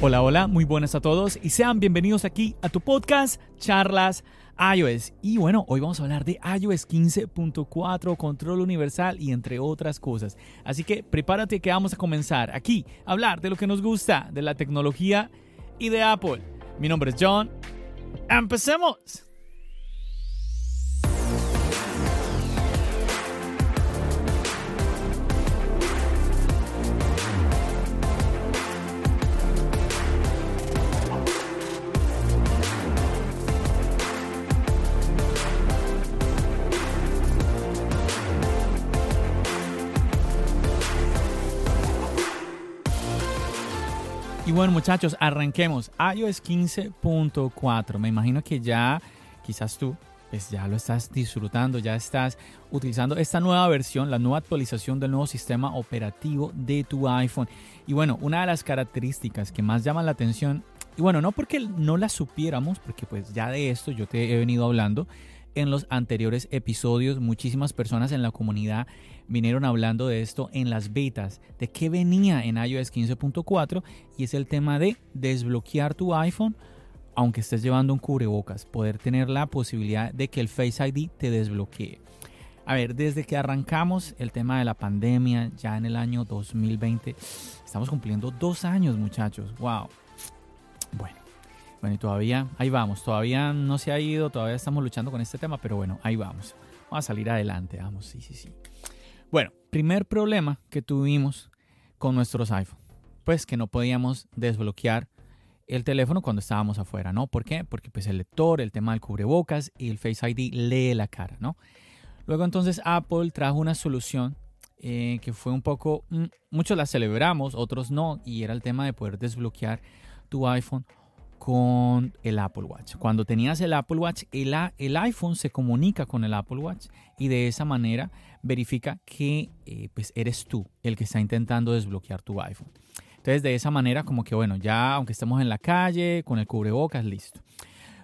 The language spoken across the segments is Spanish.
Hola, hola, muy buenas a todos y sean bienvenidos aquí a tu podcast Charlas iOS. Y bueno, hoy vamos a hablar de iOS 15.4, control universal y entre otras cosas. Así que prepárate que vamos a comenzar aquí a hablar de lo que nos gusta, de la tecnología y de Apple. Mi nombre es John. ¡Empecemos! Bueno muchachos, arranquemos. iOS 15.4. Me imagino que ya, quizás tú, pues ya lo estás disfrutando, ya estás utilizando esta nueva versión, la nueva actualización del nuevo sistema operativo de tu iPhone. Y bueno, una de las características que más llaman la atención, y bueno, no porque no la supiéramos, porque pues ya de esto yo te he venido hablando, en los anteriores episodios. Muchísimas personas en la comunidad vinieron hablando de esto en las betas, de qué venía en iOS 15.4 y es el tema de desbloquear tu iPhone aunque estés llevando un cubrebocas, poder tener la posibilidad de que el Face ID te desbloquee. A ver, desde que arrancamos el tema de la pandemia, ya en el año 2020, estamos cumpliendo dos años muchachos, wow. Bueno, bueno, y todavía, ahí vamos, todavía no se ha ido, todavía estamos luchando con este tema, pero bueno, ahí vamos. Vamos a salir adelante, vamos, sí, sí, sí. Bueno, primer problema que tuvimos con nuestros iPhone, pues que no podíamos desbloquear el teléfono cuando estábamos afuera, ¿no? ¿Por qué? Porque pues el lector, el tema del cubrebocas y el Face ID lee la cara, ¿no? Luego entonces Apple trajo una solución eh, que fue un poco, mm, muchos la celebramos, otros no, y era el tema de poder desbloquear tu iPhone con el Apple Watch. Cuando tenías el Apple Watch, el, iPhone se comunica con el Apple Watch y de esa manera verifica que eh, pues eres tú el que está intentando desbloquear tu iPhone. Entonces de esa manera como que bueno, ya aunque estemos en la calle, con el cubrebocas, listo.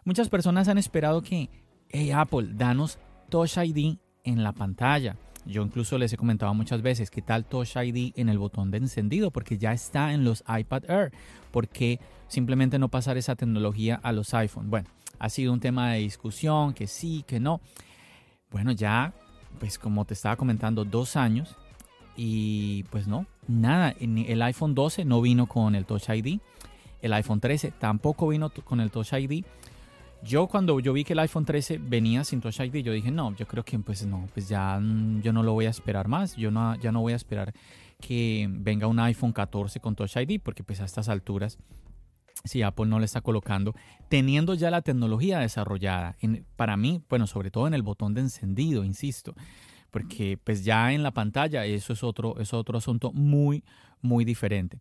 Muchas personas han esperado que, hey Apple, danos Touch ID en la pantalla. Yo incluso les he comentado muchas veces qué tal Touch ID en el botón de encendido, porque ya está en los iPad Air. ¿Por qué simplemente no pasar esa tecnología a los iPhone? Bueno, ha sido un tema de discusión, que sí, que no. Bueno, ya, pues como te estaba comentando, dos años y pues no, nada. El iPhone 12 no vino con el Touch ID. El iPhone 13 tampoco vino con el Touch ID. Yo cuando yo vi que el iPhone 13 venía sin Touch ID, yo dije, no, yo creo que pues no, pues ya mm, yo no lo voy a esperar más, yo no, ya no voy a esperar que venga un iPhone 14 con Touch ID, porque pues a estas alturas, si Apple no le está colocando, teniendo ya la tecnología desarrollada, para mí, bueno, sobre todo en el botón de encendido, insisto, porque pues ya en la pantalla eso es otro, es otro asunto muy, muy diferente.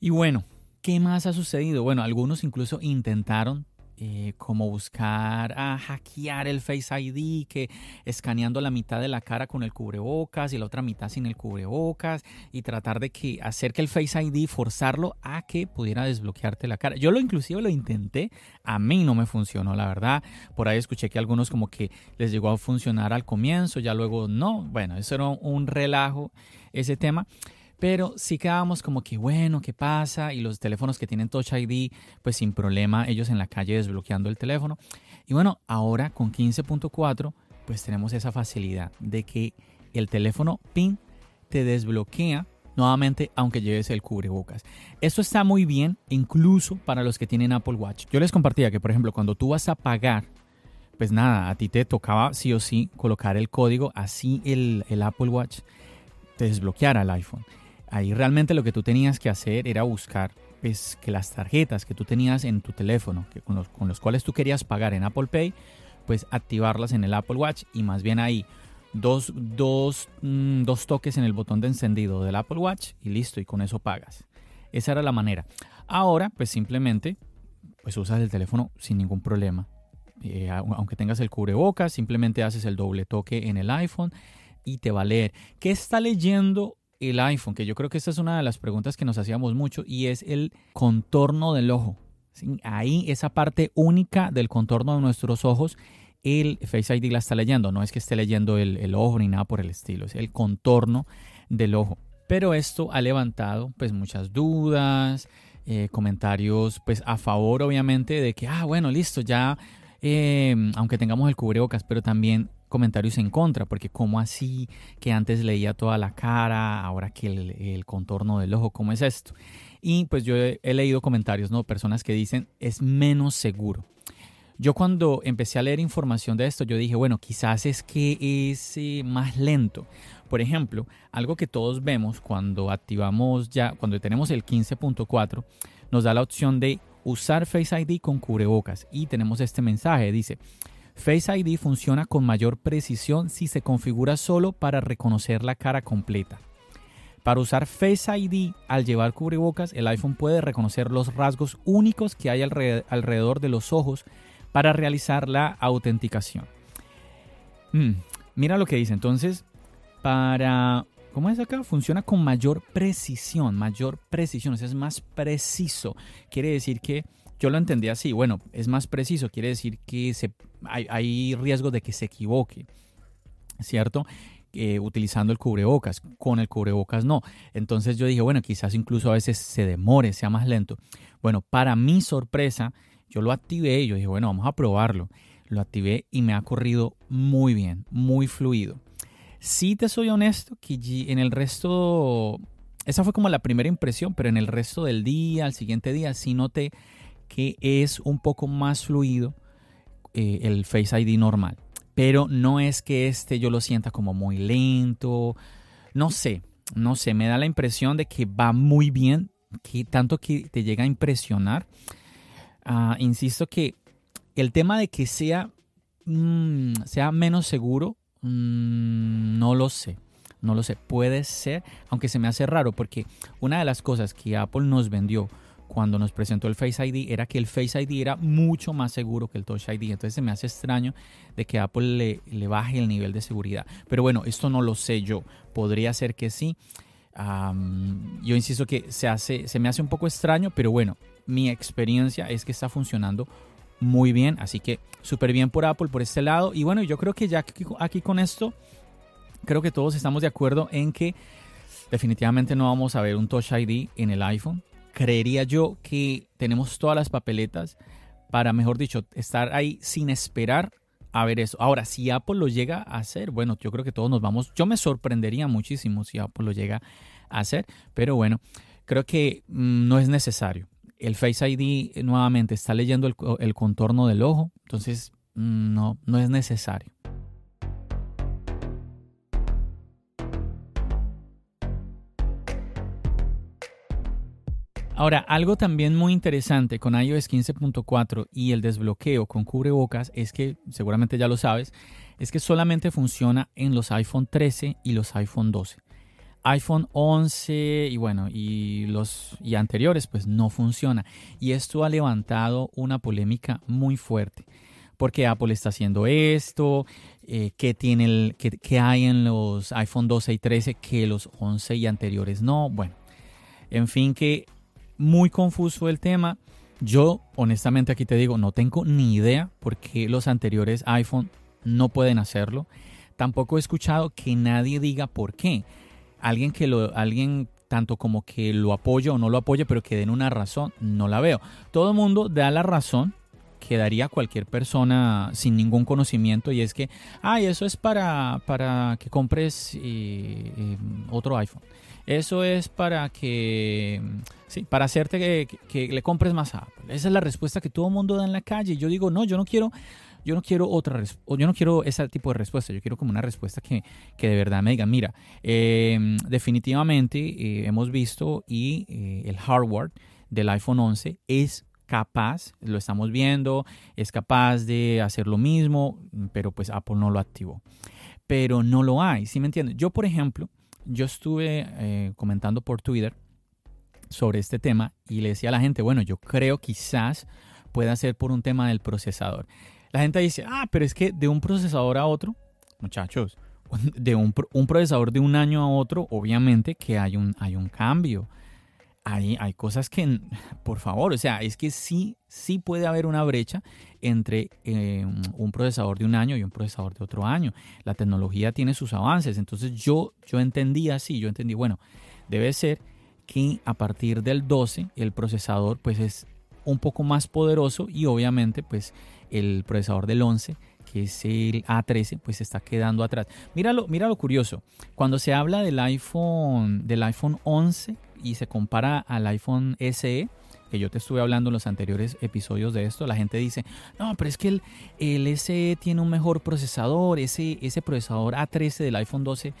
Y bueno, ¿qué más ha sucedido? Bueno, algunos incluso intentaron eh, como buscar a hackear el Face ID, que escaneando la mitad de la cara con el cubrebocas y la otra mitad sin el cubrebocas y tratar de que hacer que el Face ID forzarlo a que pudiera desbloquearte la cara. Yo lo inclusive lo intenté, a mí no me funcionó, la verdad. Por ahí escuché que algunos como que les llegó a funcionar al comienzo, ya luego no. Bueno, eso era un relajo ese tema. Pero sí quedábamos como que, bueno, ¿qué pasa? Y los teléfonos que tienen Touch ID, pues sin problema, ellos en la calle desbloqueando el teléfono. Y bueno, ahora con 15.4, pues tenemos esa facilidad de que el teléfono PIN te desbloquea nuevamente aunque lleves el cubrebocas. Esto está muy bien incluso para los que tienen Apple Watch. Yo les compartía que, por ejemplo, cuando tú vas a pagar, pues nada, a ti te tocaba sí o sí colocar el código, así el, el Apple Watch te desbloqueara el iPhone. Ahí realmente lo que tú tenías que hacer era buscar pues, que las tarjetas que tú tenías en tu teléfono, que con, los, con los cuales tú querías pagar en Apple Pay, pues activarlas en el Apple Watch y más bien ahí dos, dos, mm, dos toques en el botón de encendido del Apple Watch y listo, y con eso pagas. Esa era la manera. Ahora, pues simplemente, pues usas el teléfono sin ningún problema. Eh, aunque tengas el cubrebocas, simplemente haces el doble toque en el iPhone y te va a leer. ¿Qué está leyendo el iPhone? Que yo creo que esta es una de las preguntas que nos hacíamos mucho y es el contorno del ojo. Ahí, esa parte única del contorno de nuestros ojos, el Face ID la está leyendo. No es que esté leyendo el, el ojo ni nada por el estilo, es el contorno del ojo. Pero esto ha levantado pues muchas dudas, eh, comentarios pues a favor obviamente de que, ah, bueno, listo, ya, eh, aunque tengamos el cubrebocas, pero también comentarios en contra, porque como así que antes leía toda la cara, ahora que el, contorno del ojo, ¿cómo es esto? Y pues yo he, leído comentarios, ¿no? Personas que dicen es menos seguro. Yo cuando empecé a leer información de esto, yo dije, bueno, quizás es que es eh, más lento. Por ejemplo, algo que todos vemos cuando activamos ya, cuando tenemos el 15.4, nos da la opción de usar Face ID con cubrebocas y tenemos este mensaje, dice, Face ID funciona con mayor precisión si se configura solo para reconocer la cara completa. Para usar Face ID al llevar cubrebocas, el iPhone puede reconocer los rasgos únicos que hay alrededor de los ojos para realizar la autenticación. Mm, mira lo que dice. Entonces, para... ¿Cómo es acá? Funciona con mayor precisión, mayor precisión, o sea, es más preciso. Quiere decir que yo lo entendí así, bueno, es más preciso, quiere decir que hay, riesgo de que se equivoque, ¿cierto? Eh, utilizando el cubrebocas, con el cubrebocas no. Entonces yo dije, bueno, quizás incluso a veces se demore, sea más lento. Bueno, para mi sorpresa, yo lo activé y yo dije, bueno, vamos a probarlo. Lo activé y me ha corrido muy bien, muy fluido. Si te soy honesto, que en el resto, esa fue como la primera impresión, pero en el resto del día, al siguiente día, sí noté que es un poco más fluido eh, el Face ID normal. Pero no es que este yo lo sienta como muy lento. No sé, no sé, me da la impresión de que va muy bien, que tanto que te llega a impresionar. Ah, insisto que el tema de que sea, mm, sea menos seguro Mm, no lo sé. No lo sé. Puede ser, aunque se me hace raro, porque una de las cosas que Apple nos vendió cuando nos presentó el Face ID era que el Face ID era mucho más seguro que el Touch ID. Entonces se me hace extraño de que Apple le, baje el nivel de seguridad. Pero bueno, esto no lo sé yo. Podría ser que sí. yo insisto que se, hace, se me hace un poco extraño, pero bueno, mi experiencia es que está funcionando muy bien. Así que súper bien por Apple por este lado. Y bueno, yo creo que ya aquí, con esto, creo que todos estamos de acuerdo en que definitivamente no vamos a ver un Touch ID en el iPhone. Creería yo que tenemos todas las papeletas para, mejor dicho, estar ahí sin esperar a ver eso. Ahora, si Apple lo llega a hacer, bueno, yo creo que todos nos vamos, yo me sorprendería muchísimo si Apple lo llega a hacer, pero bueno, creo que mm, no es necesario el Face ID nuevamente está leyendo el, contorno del ojo, entonces mm, no, no es necesario. Ahora, algo también muy interesante con iOS 15.4 y el desbloqueo con cubrebocas es que, seguramente ya lo sabes, es que solamente funciona en los iPhone 13 y los iPhone 12 iPhone 11 y bueno, y los y anteriores pues no funciona. Y esto ha levantado una polémica muy fuerte. Porque Apple está haciendo esto, eh, ¿qué, tiene el, qué, hay en los iPhone 12 y 13 que los 11 y anteriores no. Bueno, en fin, que muy confuso el tema. Yo, honestamente, aquí te digo, no tengo ni idea por qué los anteriores iPhone no pueden hacerlo. Tampoco he escuchado que nadie diga por qué alguien que lo, alguien tanto como que lo apoye o no lo apoye, pero que den una razón, no la veo. Todo el mundo da la razón que daría cualquier persona sin ningún conocimiento y es que, ay, eso es para, para que compres eh, eh, otro iPhone. Eso es para que, sí, para hacerte que, que, le compres más Apple. Esa es la respuesta que todo el mundo da en la calle. Yo digo, no, yo no quiero yo no quiero otra yo no quiero ese tipo de respuesta, yo quiero como una respuesta que, de verdad me diga, mira, em, definitivamente eh, hemos visto y el hardware del iPhone 11 es capaz, lo estamos viendo, es capaz de hacer lo mismo, pero pues Apple no lo activó. pero no lo hay, ¿sí me entiendes? Yo, por ejemplo, yo estuve eh, comentando por Twitter sobre este tema y le decía a la gente, bueno, yo creo quizás pueda ser por un tema del procesador. La gente dice, ah, pero es que de un procesador a otro, muchachos, de un, un procesador de un año a otro, obviamente que hay un, hay un cambio. Hay, hay, cosas que, por favor, o sea, es que sí, sí puede haber una brecha entre eh, un procesador de un año y un procesador de otro año. La tecnología tiene sus avances. Entonces yo, yo entendí así, yo entendí, bueno, debe ser que a partir del 12 el procesador pues es un poco más poderoso y obviamente pues el procesador del 11 que es el A13 pues está quedando atrás. Míralo, mira lo curioso. Cuando se habla del iPhone del iPhone 11 y se compara al iPhone SE, que yo te estuve hablando en los anteriores episodios de esto, la gente dice, no, pero es que el, el SE tiene un mejor procesador, ese, ese procesador A13 del iPhone 12,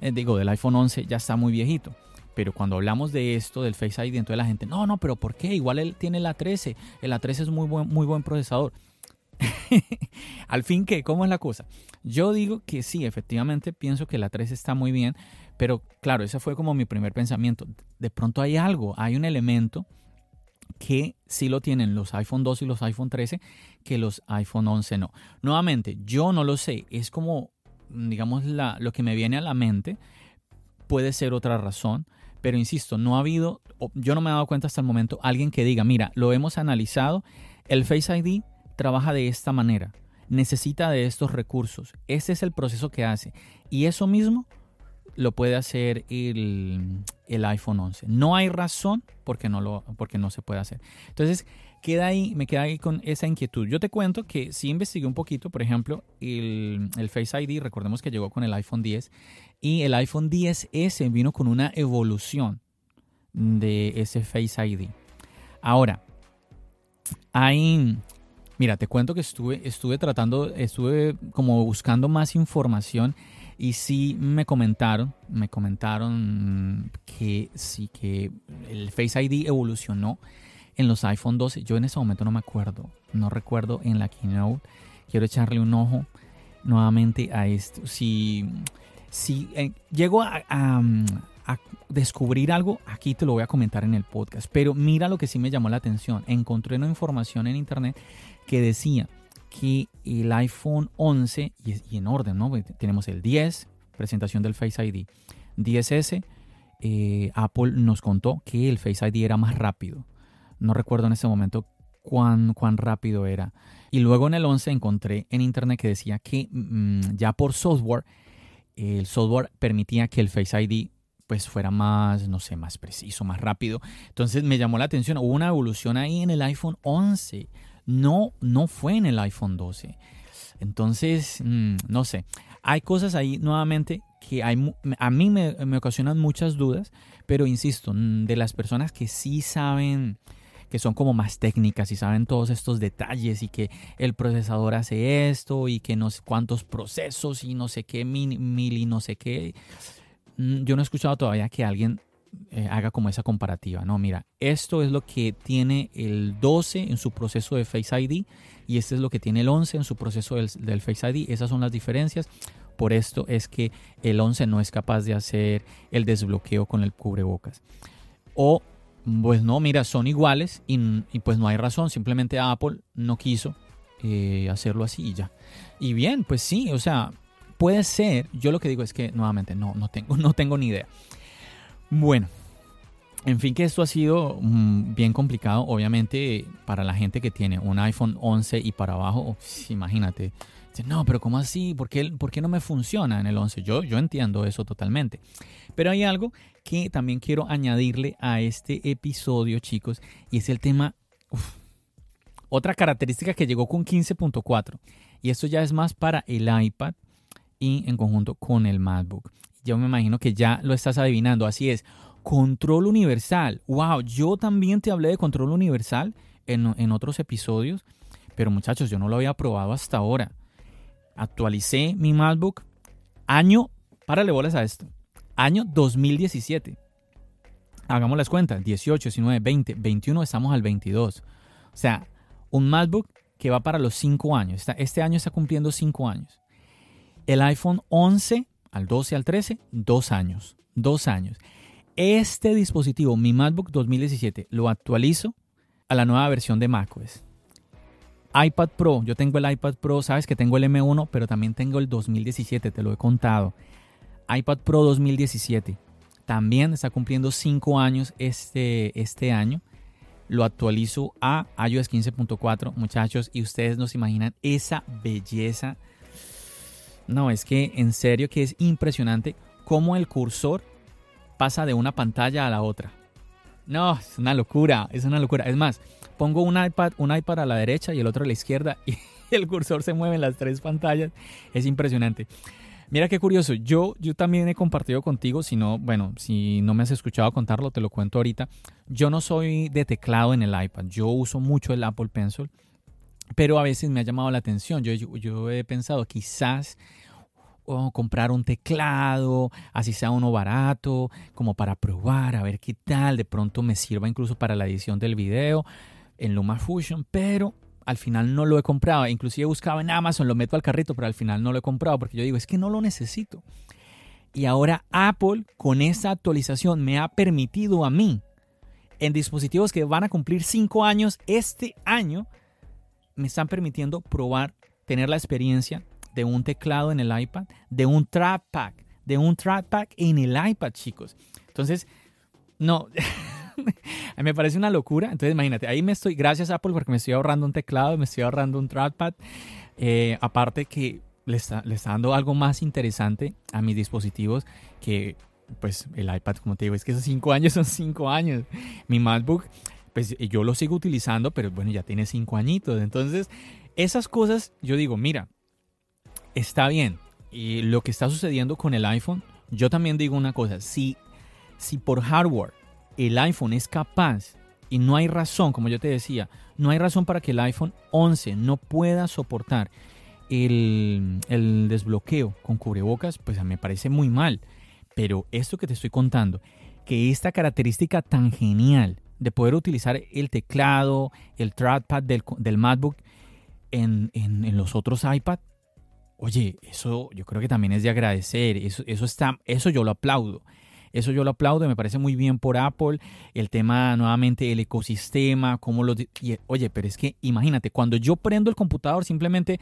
eh, digo, del iPhone 11 ya está muy viejito. Pero cuando hablamos de esto, del Face ID, entonces la gente, no, no, pero ¿por qué? Igual él tiene el A13, el A13 es muy buen, muy buen procesador. Al fin, ¿qué? ¿Cómo es la cosa? Yo digo que sí, efectivamente pienso que el A13 está muy bien, pero claro, ese fue como mi primer pensamiento. De pronto hay algo, hay un elemento que sí lo tienen los iPhone 12 y los iPhone 13, que los iPhone 11 no. Nuevamente, yo no lo sé, es como, digamos, la, lo que me viene a la mente, puede ser otra razón, pero insisto, no ha habido, yo no me he dado cuenta hasta el momento, alguien que diga, mira, lo hemos analizado, el Face ID trabaja de esta manera, necesita de estos recursos, este es el proceso que hace, y eso mismo lo puede hacer el, iPhone 11. No hay razón porque no, lo, porque no se puede hacer. Entonces, queda ahí, me queda ahí con esa inquietud. Yo te cuento que sí investigué un poquito, por ejemplo, el, el Face ID, recordemos que llegó con el iPhone 10 y el iPhone 10S vino con una evolución de ese Face ID. Ahora, hay, mira, te cuento que estuve, estuve tratando, estuve como buscando más información y sí me comentaron, me comentaron que sí que el Face ID evolucionó en los iPhone 12. Yo en ese momento no me acuerdo, no recuerdo en la keynote. Quiero echarle un ojo nuevamente a esto. Si, si eh, llego a, a, descubrir algo, aquí te lo voy a comentar en el podcast. Pero mira lo que sí me llamó la atención. Encontré una información en internet que decía que el iPhone 11, y, en orden, ¿no? Tenemos el 10, presentación del Face ID. 10S, eh, Apple nos contó que el Face ID era más rápido. No recuerdo en ese momento cuán, cuán rápido era. Y luego en el 11 encontré en internet que decía que mm, ya por software, el software permitía que el Face ID pues fuera más, no sé, más preciso, más rápido. Entonces me llamó la atención, hubo una evolución ahí en el iPhone 11 no, no fue en el iPhone 12. Entonces, mm, no sé. Hay cosas ahí nuevamente que a mí me, ocasionan muchas dudas, pero insisto, mm, de las personas que sí saben, que son como más técnicas y saben todos estos detalles y que el procesador hace esto y que no sé cuántos procesos y no sé qué mil, mil y no sé qué. Mm, yo no he escuchado todavía que alguien eh, haga como esa comparativa. No, mira, esto es lo que tiene el 12 en su proceso de Face ID y este es lo que tiene el 11 en su proceso del, Face ID. Esas son las diferencias. Por esto es que el 11 no es capaz de hacer el desbloqueo con el cubrebocas. O, pues no, mira, son iguales y, pues no hay razón. Simplemente Apple no quiso eh, hacerlo así y ya. Y bien, pues sí, o sea, puede ser. Yo lo que digo es que nuevamente no, no tengo, no tengo ni idea. Bueno, en fin, que esto ha sido mm, bien complicado, obviamente, para la gente que tiene un iPhone 11 y para abajo, imagínate. No, pero ¿cómo así? ¿Por qué, ¿Por qué, no me funciona en el 11? Yo, yo entiendo eso totalmente. Pero hay algo que también quiero añadirle a este episodio, chicos, y es el tema... otra característica que llegó con 15.4. Y esto ya es más para el iPad y en conjunto con el MacBook yo me imagino que ya lo estás adivinando. Así es, control universal. Wow, yo también te hablé de control universal en, otros episodios, pero muchachos, yo no lo había probado hasta ahora. Actualicé mi MacBook año, párale bolas a esto, año 2017. Hagamos las cuentas, 18, 19, 20, 21, estamos al 22. O sea, un MacBook que va para los 5 años. Este año está cumpliendo 5 años. El iPhone 11 al 12 al 13, dos años. Dos años. Este dispositivo, mi MacBook 2017, lo actualizo a la nueva versión de macOS. iPad Pro, yo tengo el iPad Pro, sabes que tengo el M1, pero también tengo el 2017, te lo he contado. iPad Pro 2017, también está cumpliendo 5 años este, este año. Lo actualizo a iOS 15.4, muchachos, y ustedes nos imaginan esa belleza. No, es que en serio que es impresionante cómo el cursor pasa de una pantalla a la otra. No, es una locura, es una locura. Es más, pongo un iPad, un iPad a la derecha y el otro a la izquierda y el cursor se mueve en las tres pantallas. Es impresionante. Mira qué curioso, yo, yo también he compartido contigo, si no, bueno, si no me has escuchado contarlo, te lo cuento ahorita. Yo no soy de teclado en el iPad, yo uso mucho el Apple Pencil, pero a veces me ha llamado la atención. Yo, yo he pensado, quizás comprar un teclado, así sea uno barato, como para probar, a ver qué tal, de pronto me sirva incluso para la edición del video en LumaFusion, pero al final no lo he comprado. Inclusive buscaba en Amazon, lo meto al carrito, pero al final no lo he comprado porque yo digo, es que no lo necesito. Y ahora Apple con esta actualización me ha permitido a mí, en dispositivos que van a cumplir 5 años este año, me están permitiendo probar, tener la experiencia de un teclado en el iPad, de un trackpad, de un trackpad en el iPad, chicos. Entonces, no, me parece una locura. Entonces, imagínate, ahí me estoy, gracias Apple, porque me estoy ahorrando un teclado, me estoy ahorrando un trackpad. Eh, aparte que le está, le está dando algo más interesante a mis dispositivos que pues el iPad, como te digo, es que esos cinco años son cinco años. Mi MacBook, pues yo lo sigo utilizando, pero bueno, ya tiene cinco añitos. Entonces, esas cosas, yo digo, mira, está bien. Y lo que está sucediendo con el iPhone, yo también digo una cosa, si, si por hardware el iPhone es capaz y no hay razón, como yo te decía, no hay razón para que el iPhone 11 no pueda soportar el, el desbloqueo con cubrebocas, pues me parece muy mal. Pero esto que te estoy contando, que esta característica tan genial de poder utilizar el teclado, el trackpad del, del MacBook en, en, los otros iPad, Oye, eso yo creo que también es de agradecer. Eso, eso, está, eso yo lo aplaudo. Eso yo lo aplaudo, me parece muy bien por Apple. El tema, nuevamente, el ecosistema, cómo lo... oye, pero es que imagínate, cuando yo prendo el computador, simplemente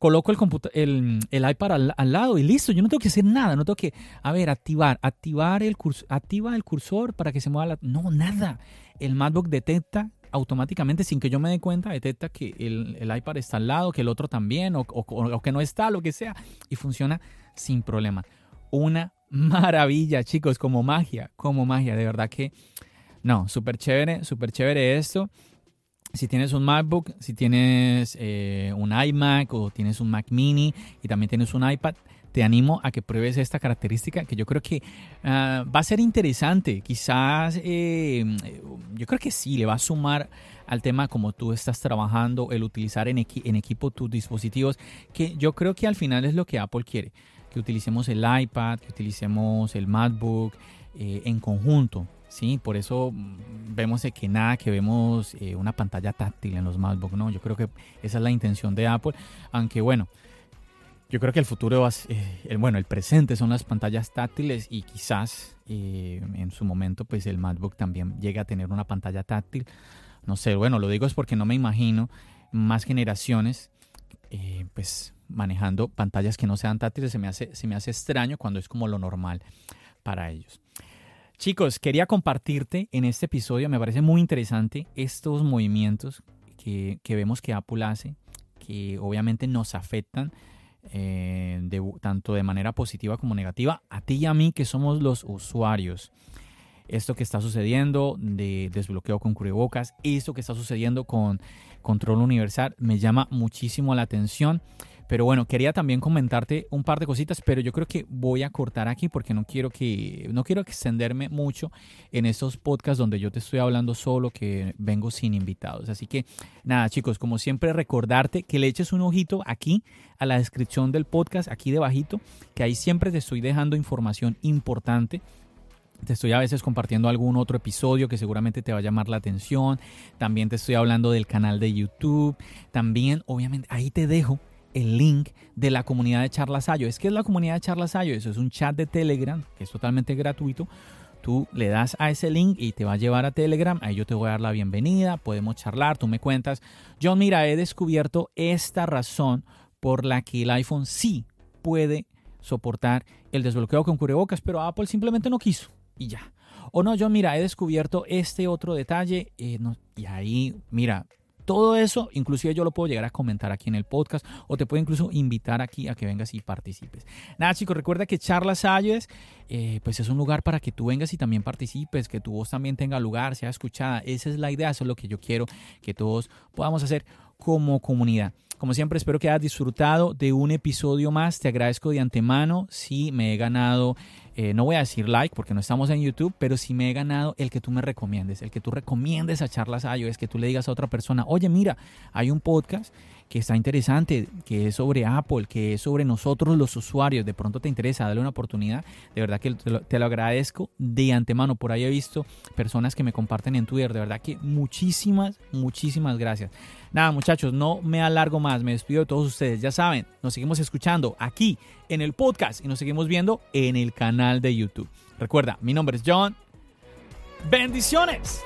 coloco el, el, iPad al, lado y listo. Yo no tengo que hacer nada, no tengo que, a ver, activar, activar el cursor, activa el cursor para que se mueva la... No, nada. El MacBook detecta automáticamente, sin que yo me dé cuenta, detecta que el, iPad está al lado, que el otro también, o, que no está, lo que sea, y funciona sin problema. Una maravilla, chicos, como magia, como magia, de verdad que, no, súper chévere, súper chévere esto. Si tienes un MacBook, si tienes eh, un iMac o tienes un Mac mini y también tienes un iPad, te animo a que pruebes esta característica que yo creo que ah, va a ser interesante. Quizás eh, yo creo que sí, le va a sumar al tema como tú estás trabajando, el utilizar en, en equipo tus dispositivos, que yo creo que al final es lo que Apple quiere, que utilicemos el iPad, que utilicemos el MacBook eh, en conjunto. Sí, por eso mm, vemos que nada que vemos eh, una pantalla táctil en los MacBook, ¿no? Yo creo que esa es la intención de Apple, aunque bueno, yo creo que el futuro, eh, bueno, el presente son las pantallas táctiles y quizás eh, en su momento pues el MacBook también llegue a tener una pantalla táctil. No sé, bueno, lo digo es porque no me imagino más generaciones eh, pues manejando pantallas que no sean táctiles. Se me, hace, se me hace extraño cuando es como lo normal para ellos. Chicos, quería compartirte en este episodio, me parece muy interesante estos movimientos que, que vemos que Apple hace, que obviamente nos afectan eh, tanto de manera positiva como negativa, a ti y a mí que somos los usuarios. Esto que está sucediendo de desbloqueo con cubrebocas, esto que está sucediendo con control universal, me llama muchísimo la atención. Pero bueno, quería también comentarte un par de cositas, pero yo creo que voy a cortar aquí porque no quiero que no quiero extenderme mucho en estos podcasts donde yo te estoy hablando solo, que vengo sin invitados. Así que nada, chicos, como siempre recordarte que le eches un ojito aquí a la descripción del podcast, aquí debajito, que ahí siempre te estoy dejando información importante te estoy a veces compartiendo algún otro episodio que seguramente te va a llamar la atención. También te estoy hablando del canal de YouTube. También, obviamente, ahí te dejo el link de la comunidad de Charlas iOS. ¿Qué es la comunidad de Charlas iOS? Eso es un chat de Telegram que es totalmente gratuito. Tú le das a ese link y te va a llevar a Telegram. Ahí yo te voy a dar la bienvenida, podemos charlar, tú me cuentas. John, mira, he descubierto esta razón por la que el iPhone sí puede soportar el desbloqueo con cubrebocas, pero Apple simplemente no quiso y ya. O no, John, mira, he descubierto este otro detalle eh, y ahí, mira, todo eso, inclusive yo lo puedo llegar a comentar aquí en el podcast o te puedo incluso invitar aquí a que vengas y participes. Nada chicos, recuerda que Charlas Ayes eh, pues es un lugar para que tú vengas y también participes, que tu voz también tenga lugar, sea escuchada. Esa es la idea, eso es lo que yo quiero que todos podamos hacer como comunidad. Como siempre, espero que hayas disfrutado de un episodio más. Te agradezco de antemano si me he ganado eh, no voy a decir like porque no estamos en YouTube, pero si me he ganado el que tú me recomiendes, el que tú recomiendes a Charlas es que tú le digas a otra persona, oye, mira, hay un podcast que está interesante, que es sobre Apple, que es sobre nosotros los usuarios, de pronto te interesa, dale una oportunidad, de verdad que te lo, agradezco de antemano, por ahí he visto personas que me comparten en Twitter, de verdad que muchísimas, muchísimas gracias. Nada muchachos, no me alargo más, me despido de todos ustedes, ya saben, nos seguimos escuchando aquí en el podcast y nos seguimos viendo en el canal de YouTube. Recuerda, mi nombre es John. Bendiciones.